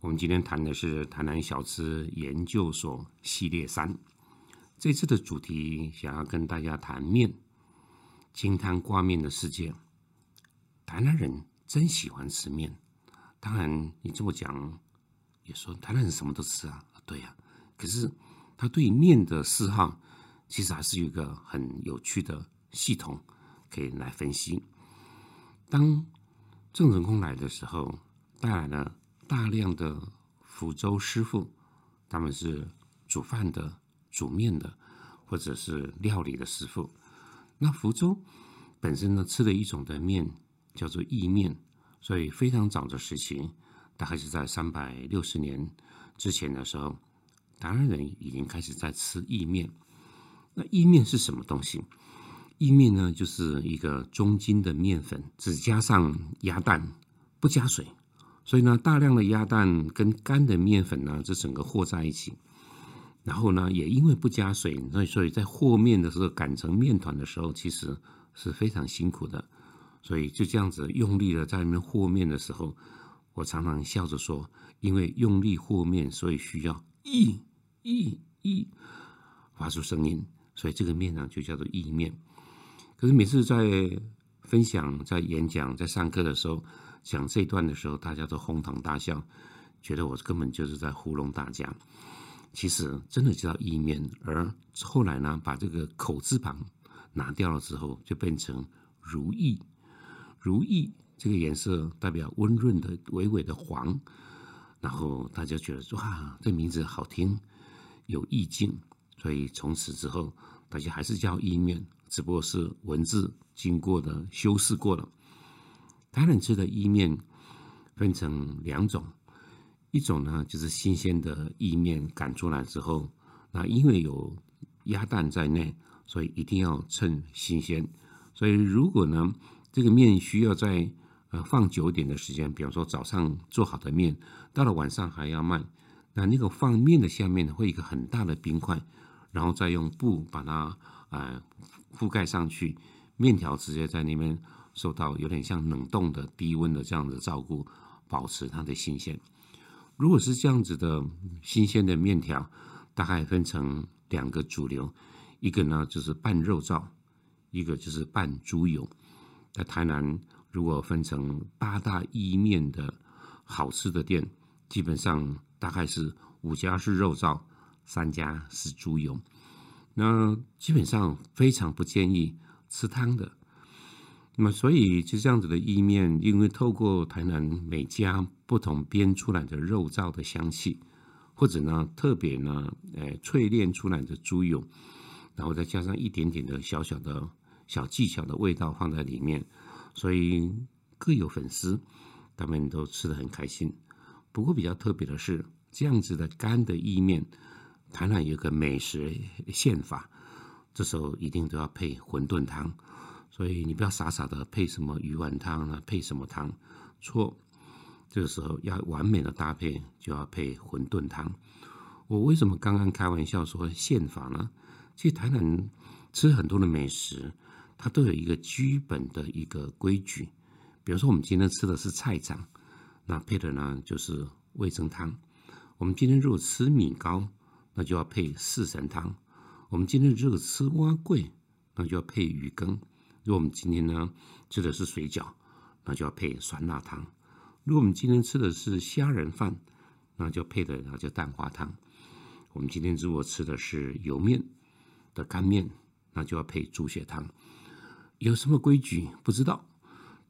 我们今天谈的是台南小吃研究所系列三，这次的主题想要跟大家谈面，金汤挂面的世界。台南人真喜欢吃面，当然你这么讲，也说台南人什么都吃啊，对呀。可是他对面的嗜好，其实还是有一个很有趣的系统可以来分析。当郑成功来的时候，带来了。大量的福州师傅，他们是煮饭的、煮面的，或者是料理的师傅。那福州本身呢，吃的一种的面叫做意面，所以非常早的时期，大概是在三百六十年之前的时候，台湾人已经开始在吃意面。那意面是什么东西？意面呢，就是一个中筋的面粉，只加上鸭蛋，不加水。所以呢，大量的鸭蛋跟干的面粉呢，这整个和在一起，然后呢，也因为不加水，所以所以在和面的时候擀成面团的时候，其实是非常辛苦的。所以就这样子用力的在里面和面的时候，我常常笑着说，因为用力和面，所以需要意意意发出声音，所以这个面呢就叫做意面。可是每次在分享、在演讲、在上课的时候，讲这段的时候，大家都哄堂大笑，觉得我根本就是在糊弄大家。其实真的叫意面，而后来呢，把这个口字旁拿掉了之后，就变成如意。如意这个颜色代表温润的、微微的黄，然后大家觉得哇，这名字好听，有意境，所以从此之后，大家还是叫意面，只不过是文字经过的修饰过了。台南吃的意面分成两种，一种呢就是新鲜的意面擀出来之后，那因为有鸭蛋在内，所以一定要趁新鲜。所以如果呢这个面需要在呃放久点的时间，比方说早上做好的面，到了晚上还要卖，那那个放面的下面会一个很大的冰块，然后再用布把它呃覆盖上去，面条直接在那边。受到有点像冷冻的低温的这样的照顾，保持它的新鲜。如果是这样子的新鲜的面条，大概分成两个主流，一个呢就是拌肉燥，一个就是拌猪油。在台南，如果分成八大意面的好吃的店，基本上大概是五家是肉燥，三家是猪油。那基本上非常不建议吃汤的。那么，所以就这样子的意面，因为透过台南每家不同煸出来的肉燥的香气，或者呢特别呢，呃淬炼出来的猪油，然后再加上一点点的小小的小技巧的味道放在里面，所以各有粉丝，他们都吃的很开心。不过比较特别的是，这样子的干的意面，台南有个美食宪法，这时候一定都要配馄饨汤。所以你不要傻傻的配什么鱼丸汤啊，配什么汤？错，这个时候要完美的搭配，就要配馄饨汤。我为什么刚刚开玩笑说宪法呢？其实台南吃很多的美食，它都有一个基本的一个规矩。比如说我们今天吃的是菜长，那配的呢就是味噌汤。我们今天如果吃米糕，那就要配四神汤。我们今天如果吃蛙桂，那就要配鱼羹。如果我们今天呢吃的是水饺，那就要配酸辣汤；如果我们今天吃的是虾仁饭，那就配的那就蛋花汤；我们今天如果吃的是油面的干面，那就要配猪血汤。有什么规矩不知道，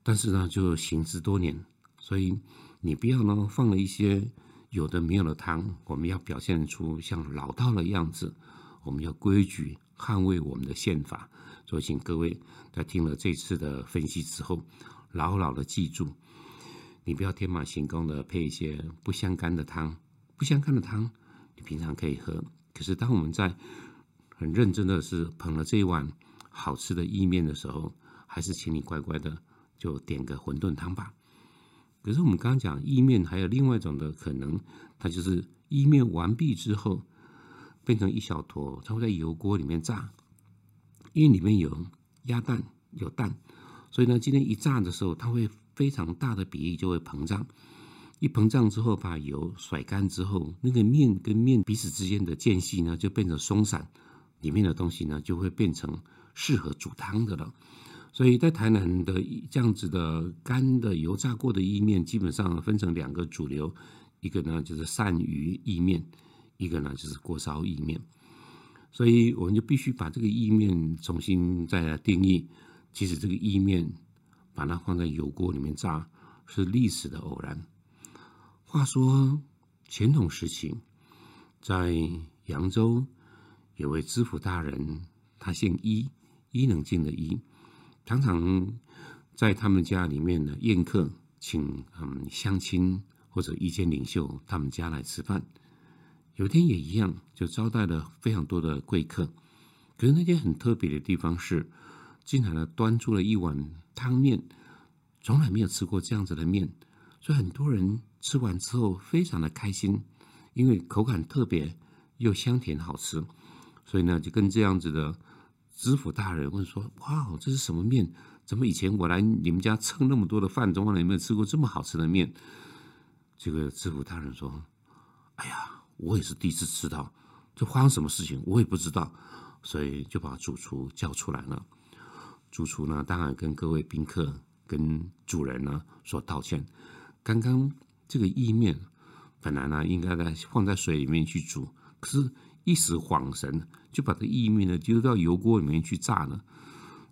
但是呢就行之多年，所以你不要呢放了一些有的没有的汤，我们要表现出像老道的样子，我们要规矩捍卫我们的宪法。所以，请各位在听了这次的分析之后，牢牢的记住：你不要天马行空的配一些不相干的汤，不相干的汤，你平常可以喝。可是当我们在很认真的是捧了这一碗好吃的意面的时候，还是请你乖乖的就点个馄饨汤吧。可是我们刚刚讲意面还有另外一种的可能，它就是意面完毕之后变成一小坨，它会在油锅里面炸，因为里面有鸭蛋有蛋，所以呢，今天一炸的时候，它会非常大的比例就会膨胀。一膨胀之后，把油甩干之后，那个面跟面彼此之间的间隙呢，就变成松散，里面的东西呢就会变成适合煮汤的了。所以在台南的这样子的干的油炸过的意面，基本上分成两个主流，一个呢就是鳝鱼意面，一个呢就是锅烧意面。所以我们就必须把这个意面重新再来定义。其实这个意面把它放在油锅里面炸，是历史的偶然。话说乾隆时期，在扬州有位知府大人，他姓伊，伊能静的伊。常常在他们家里面呢宴客，请嗯乡亲或者意见领袖他们家来吃饭。有天也一样，就招待了非常多的贵客。可是那天很特别的地方是，竟然呢端出了一碗汤面，从来没有吃过这样子的面，所以很多人吃完之后非常的开心，因为口感特别又香甜好吃，所以呢就跟这样子的。知府大人问说：“哇，这是什么面？怎么以前我来你们家蹭那么多的饭，从来没有吃过这么好吃的面？”这个知府大人说：“哎呀，我也是第一次吃到，这发生什么事情我也不知道，所以就把主厨叫出来了。主厨呢，当然跟各位宾客、跟主人呢说道歉。刚刚这个意面本来呢应该在放在水里面去煮，可是……”一时恍神，就把这意面呢丢到油锅里面去炸了。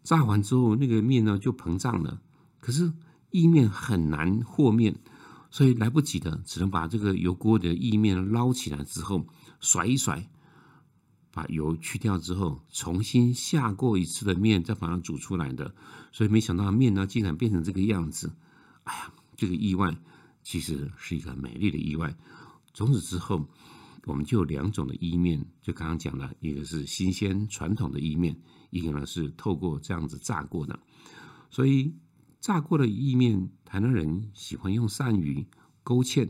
炸完之后，那个面呢就膨胀了。可是意面很难和面，所以来不及的，只能把这个油锅的意面捞起来之后，甩一甩，把油去掉之后，重新下过一次的面，再把它煮出来的。所以没想到面呢竟然变成这个样子。哎呀，这个意外其实是一个美丽的意外。从此之后。我们就有两种的意面，就刚刚讲了，一个是新鲜传统的意面，一个呢是透过这样子炸过的。所以炸过的意面，台南人喜欢用鳝鱼勾芡，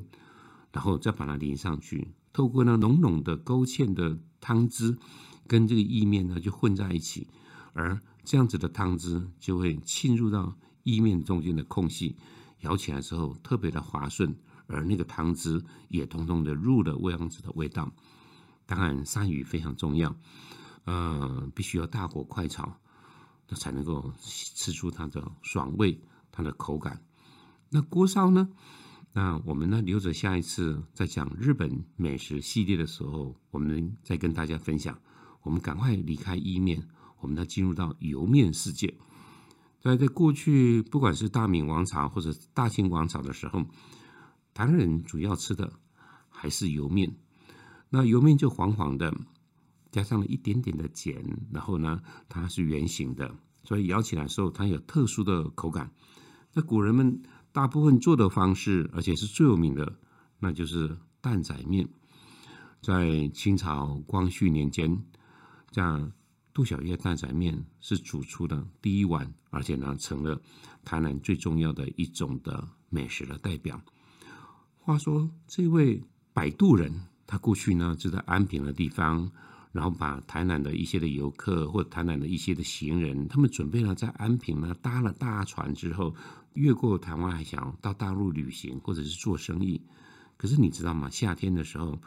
然后再把它淋上去，透过那浓浓的勾芡的汤汁，跟这个意面呢就混在一起，而这样子的汤汁就会浸入到意面中间的空隙，咬起来之后特别的滑顺。而那个汤汁也通通的入了味样子的味道。当然，鳝鱼非常重要，呃，必须要大火快炒，那才能够吃出它的爽味、它的口感。那锅烧呢？那我们呢留着下一次在讲日本美食系列的时候，我们再跟大家分享。我们赶快离开意面，我们要进入到油面世界。在在过去，不管是大明王朝或者大清王朝的时候。台湾人主要吃的还是油面，那油面就黄黄的，加上了一点点的碱，然后呢，它是圆形的，所以咬起来的时候它有特殊的口感。那古人们大部分做的方式，而且是最有名的，那就是担仔面。在清朝光绪年间，这样杜小月担仔面是煮出的第一碗，而且呢，成了台南最重要的一种的美食的代表。话说，这位摆渡人，他过去呢就在安平的地方，然后把台南的一些的游客或台南的一些的行人，他们准备了在安平呢搭了大船之后，越过台湾海峡到大陆旅行或者是做生意。可是你知道吗？夏天的时候，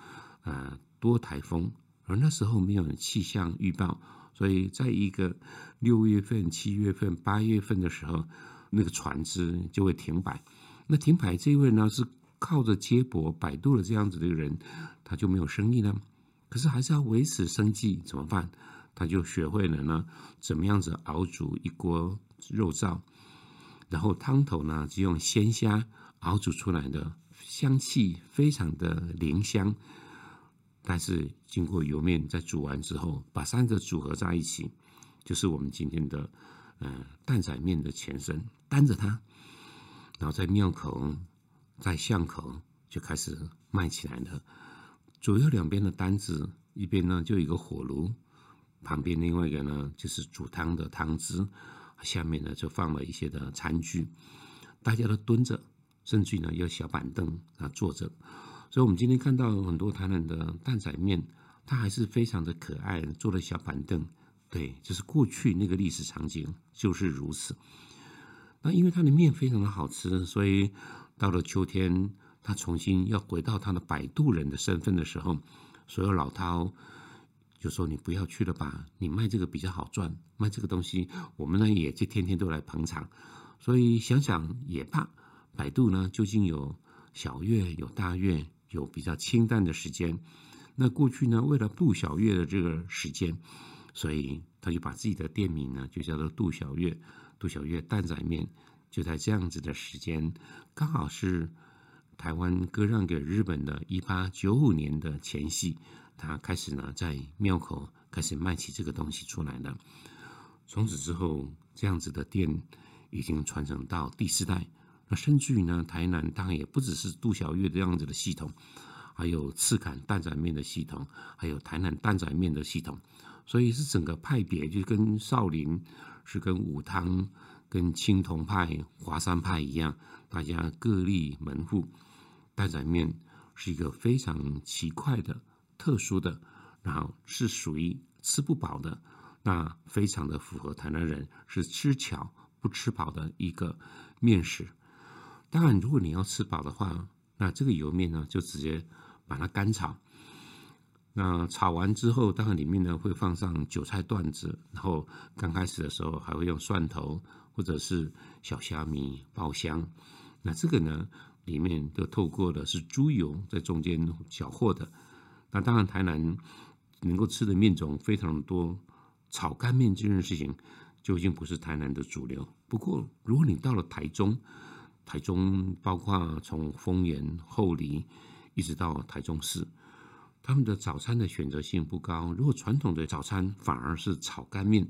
呃，多台风，而那时候没有气象预报，所以在一个六月份、七月份、八月份的时候，那个船只就会停摆。那停摆这一位呢是。靠着接驳摆渡的这样子的人，他就没有生意了。可是还是要维持生计，怎么办？他就学会了呢，怎么样子熬煮一锅肉燥，然后汤头呢就用鲜虾熬煮出来的，香气非常的灵香。但是经过油面在煮完之后，把三个组合在一起，就是我们今天的嗯蛋仔面的前身。担着它，然后在庙口。在巷口就开始卖起来了。左右两边的单子，一边呢就一个火炉，旁边另外一个呢就是煮汤的汤汁，下面呢就放了一些的餐具，大家都蹲着，甚至呢有小板凳啊坐着。所以，我们今天看到很多台南的蛋仔面，它还是非常的可爱，坐了小板凳。对，就是过去那个历史场景就是如此。那因为它的面非常的好吃，所以到了秋天，他重新要回到他的摆渡人的身份的时候，所有老饕就说：“你不要去了吧，你卖这个比较好赚，卖这个东西，我们呢也就天天都来捧场。”所以想想也罢，摆渡呢究竟有小月，有大月。有比较清淡的时间，那过去呢，为了杜小月的这个时间，所以他就把自己的店名呢就叫做杜小月，杜小月蛋仔面，就在这样子的时间，刚好是台湾割让给日本的一八九五年的前夕，他开始呢在庙口开始卖起这个东西出来了。从此之后，这样子的店已经传承到第四代。那甚至于呢，台南当然也不只是杜小月这样子的系统，还有赤坎蛋仔面的系统，还有台南蛋仔面的系统，所以是整个派别就跟少林是跟武汤、跟青铜派、华山派一样，大家各立门户。蛋仔面是一个非常奇怪的、特殊的，然后是属于吃不饱的，那非常的符合台南人是吃巧不吃饱的一个面食。当然，如果你要吃饱的话，那这个油面呢，就直接把它干炒。那炒完之后，当然里面呢会放上韭菜段子，然后刚开始的时候还会用蒜头或者是小虾米爆香。那这个呢，里面都透过的是猪油在中间搅和的。那当然，台南能够吃的面种非常多，炒干面这件事情就已经不是台南的主流。不过，如果你到了台中，台中包括从丰原、后里一直到台中市，他们的早餐的选择性不高。如果传统的早餐反而是炒干面，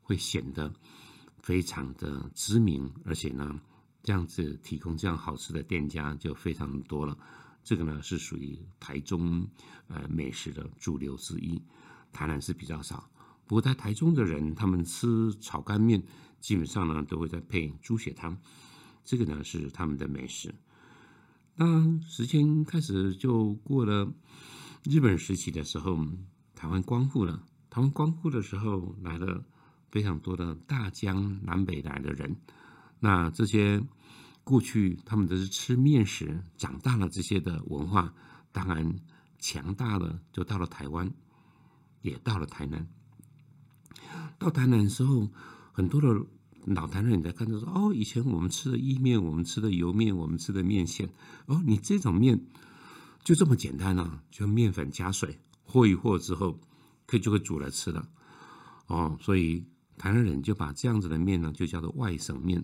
会显得非常的知名，而且呢，这样子提供这样好吃的店家就非常多了。这个呢是属于台中呃美食的主流之一，台南是比较少。不过在台中的人，他们吃炒干面基本上呢都会在配猪血汤。这个呢是他们的美食。那时间开始就过了日本时期的时候，台湾光复了。台湾光复的时候，来了非常多的大江南北来的人。那这些过去他们都是吃面食长大了，这些的文化当然强大了，就到了台湾，也到了台南。到台南的时候，很多的。老台南人在看着说：“哦，以前我们吃的意面，我们吃的油面，我们吃的面线，哦，你这种面就这么简单啊？就面粉加水和一和之后，可以就会煮来吃了。哦，所以台湾人就把这样子的面呢，就叫做外省面。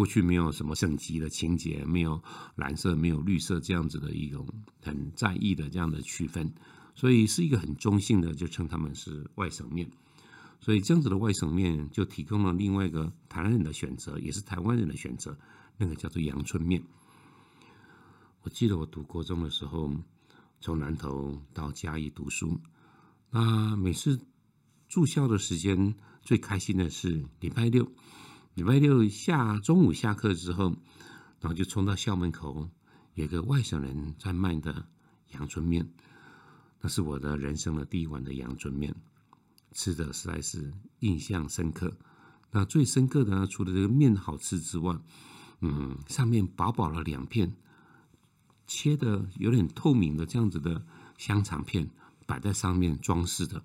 过去没有什么省级的情节，没有蓝色，没有绿色这样子的一种很在意的这样的区分，所以是一个很中性的，就称他们是外省面。”所以这样子的外省面就提供了另外一个台湾人的选择，也是台湾人的选择，那个叫做阳春面。我记得我读国中的时候，从南投到嘉义读书，那每次住校的时间最开心的是礼拜六，礼拜六下中午下课之后，然后就冲到校门口，有个外省人在卖的阳春面，那是我的人生的第一碗的阳春面。吃的实在是印象深刻。那最深刻的呢，除了这个面好吃之外，嗯，上面薄薄的两片切的有点透明的这样子的香肠片摆在上面装饰的，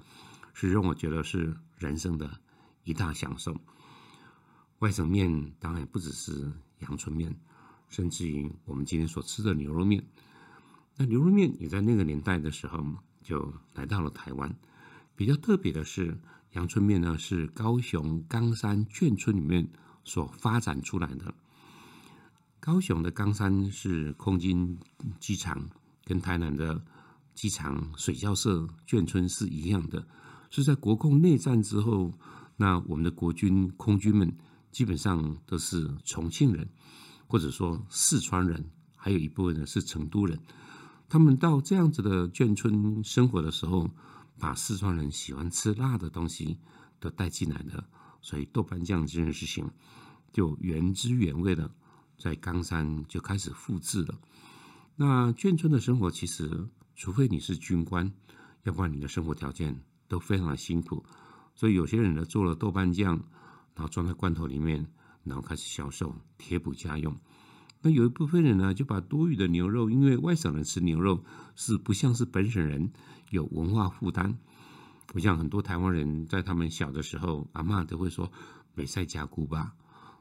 是让我觉得是人生的一大享受。外省面当然不只是阳春面，甚至于我们今天所吃的牛肉面。那牛肉面也在那个年代的时候就来到了台湾。比较特别的是，阳春面呢是高雄冈山眷村里面所发展出来的。高雄的冈山是空军机场，跟台南的机场水校社眷村是一样的，是在国共内战之后，那我们的国军空军们基本上都是重庆人，或者说四川人，还有一部分呢是成都人。他们到这样子的眷村生活的时候，把四川人喜欢吃辣的东西都带进来了，所以豆瓣酱这件事情就原汁原味的在冈山就开始复制了。那眷村的生活其实，除非你是军官，要不然你的生活条件都非常的辛苦。所以有些人呢做了豆瓣酱，然后装在罐头里面，然后开始销售，贴补家用。那有一部分人呢，就把多余的牛肉，因为外省人吃牛肉是不像是本省人有文化负担。不像很多台湾人在他们小的时候，阿妈都会说“美赛加菇吧”，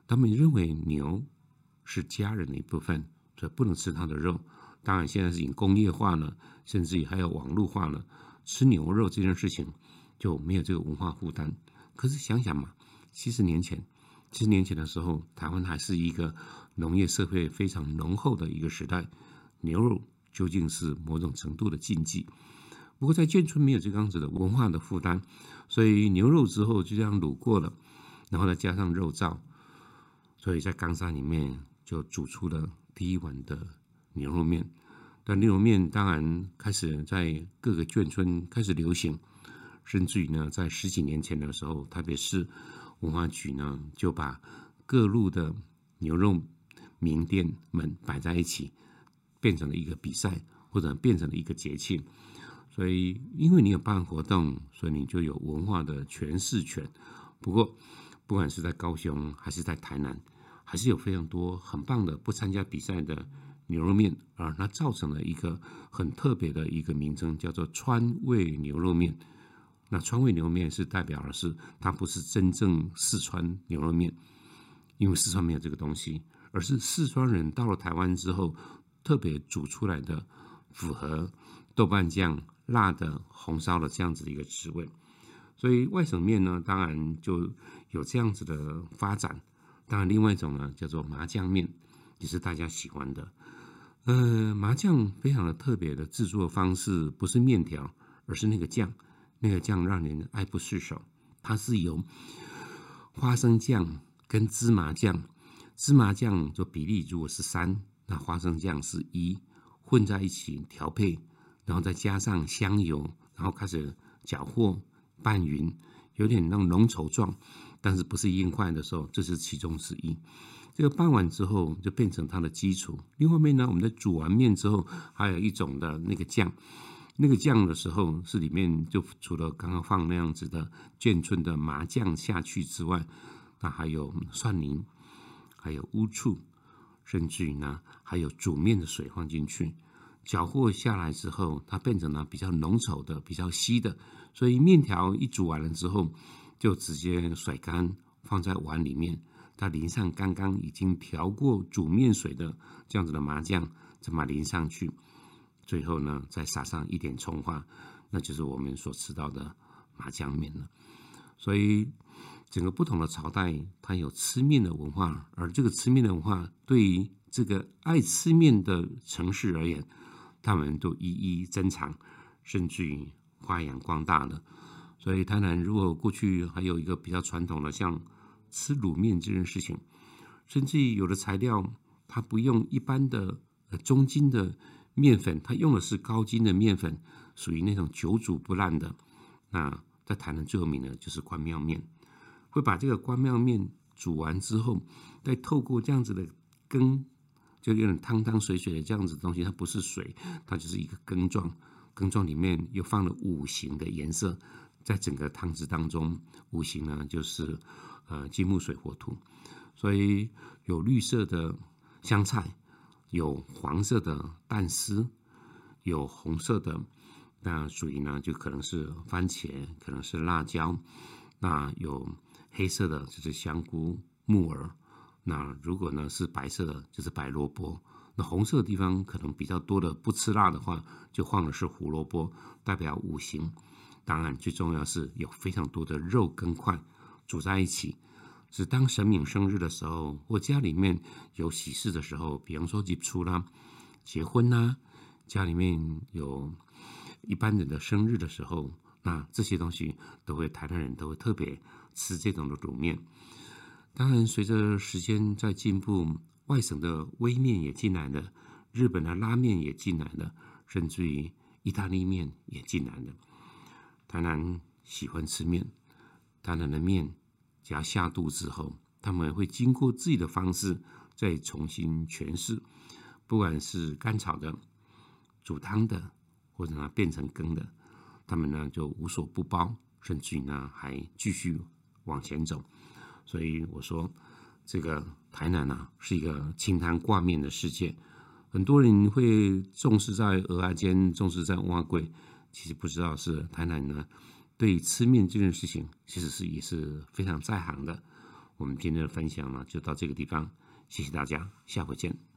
他们认为牛是家人的一部分，所以不能吃它的肉。当然现在是已经工业化了，甚至于还有网络化了，吃牛肉这件事情。就没有这个文化负担。可是想想嘛，七十年前，七十年前的时候，台湾还是一个农业社会非常浓厚的一个时代，牛肉究竟是某种程度的禁忌。不过在眷村没有这样子的文化的负担，所以牛肉之后就这样卤过了，然后再加上肉燥，所以在冈山里面就煮出了第一碗的牛肉面。但牛肉面当然开始在各个眷村开始流行。甚至于呢，在十几年前的时候，特别是文化局呢，就把各路的牛肉名店们摆在一起，变成了一个比赛，或者变成了一个节庆。所以，因为你有办活动，所以你就有文化的诠释权。不过，不管是在高雄还是在台南，还是有非常多很棒的不参加比赛的牛肉面，而那造成了一个很特别的一个名称，叫做川味牛肉面。那川味牛肉面是代表的是，它不是真正四川牛肉面，因为四川没有这个东西，而是四川人到了台湾之后特别煮出来的，符合豆瓣酱、辣的、红烧的这样子的一个滋味。所以外省面呢，当然就有这样子的发展。当然，另外一种呢叫做麻酱面，也是大家喜欢的。呃，麻酱非常的特别的制作方式，不是面条，而是那个酱。那个酱让人爱不释手，它是由花生酱跟芝麻酱，芝麻酱就比例如果是三，那花生酱是一，混在一起调配，然后再加上香油，然后开始搅和拌匀，有点那种浓稠状，但是不是硬块的时候，这是其中之一。这个拌完之后就变成它的基础。另外面呢，我们在煮完面之后，还有一种的那个酱。那个酱的时候，是里面就除了刚刚放那样子的眷村的麻酱下去之外，那还有蒜泥，还有乌醋，甚至于呢，还有煮面的水放进去，搅和下来之后，它变成了比较浓稠的、比较稀的。所以面条一煮完了之后，就直接甩干，放在碗里面，它淋上刚刚已经调过煮面水的这样子的麻酱，再把淋上去。最后呢，再撒上一点葱花，那就是我们所吃到的麻酱面了。所以，整个不同的朝代，它有吃面的文化，而这个吃面的文化，对于这个爱吃面的城市而言，他们都一一珍藏，甚至于发扬光大了。所以，台南如果过去还有一个比较传统的，像吃卤面这件事情，甚至于有的材料，它不用一般的呃中筋的。面粉，它用的是高筋的面粉，属于那种久煮不烂的。那在台南最有名的就是关庙面，会把这个关庙面煮完之后，再透过这样子的羹，就有点汤汤水水的这样子东西，它不是水，它就是一个羹状。羹状里面又放了五行的颜色，在整个汤汁当中，五行呢就是呃金木水火土，所以有绿色的香菜。有黄色的蛋丝，有红色的，那属于呢，就可能是番茄，可能是辣椒。那有黑色的，就是香菇、木耳。那如果呢是白色的，就是白萝卜。那红色的地方可能比较多的，不吃辣的话，就放的是胡萝卜，代表五行。当然，最重要是有非常多的肉跟块煮在一起。是当神明生日的时候，或家里面有喜事的时候，比方说结出啦、结婚啦，家里面有一般人的生日的时候，那这些东西都会台湾人都会特别吃这种的卤面。当然，随着时间在进步，外省的微面也进来了，日本的拉面也进来了，甚至于意大利面也进来了。台南喜欢吃面，台南的面只要下肚之后，他们会经过自己的方式再重新诠释，不管是干炒的、煮汤的，或者呢变成羹的，他们呢就无所不包，甚至于呢还继续往前走。所以我说，这个台南啊是一个清汤挂面的世界。很多人会重视在鹅啊煎，重视在蛙桂，其实不知道是台南呢对吃面这件事情，其实是也是非常在行的。我们今天的分享呢就到这个地方，谢谢大家，下回见。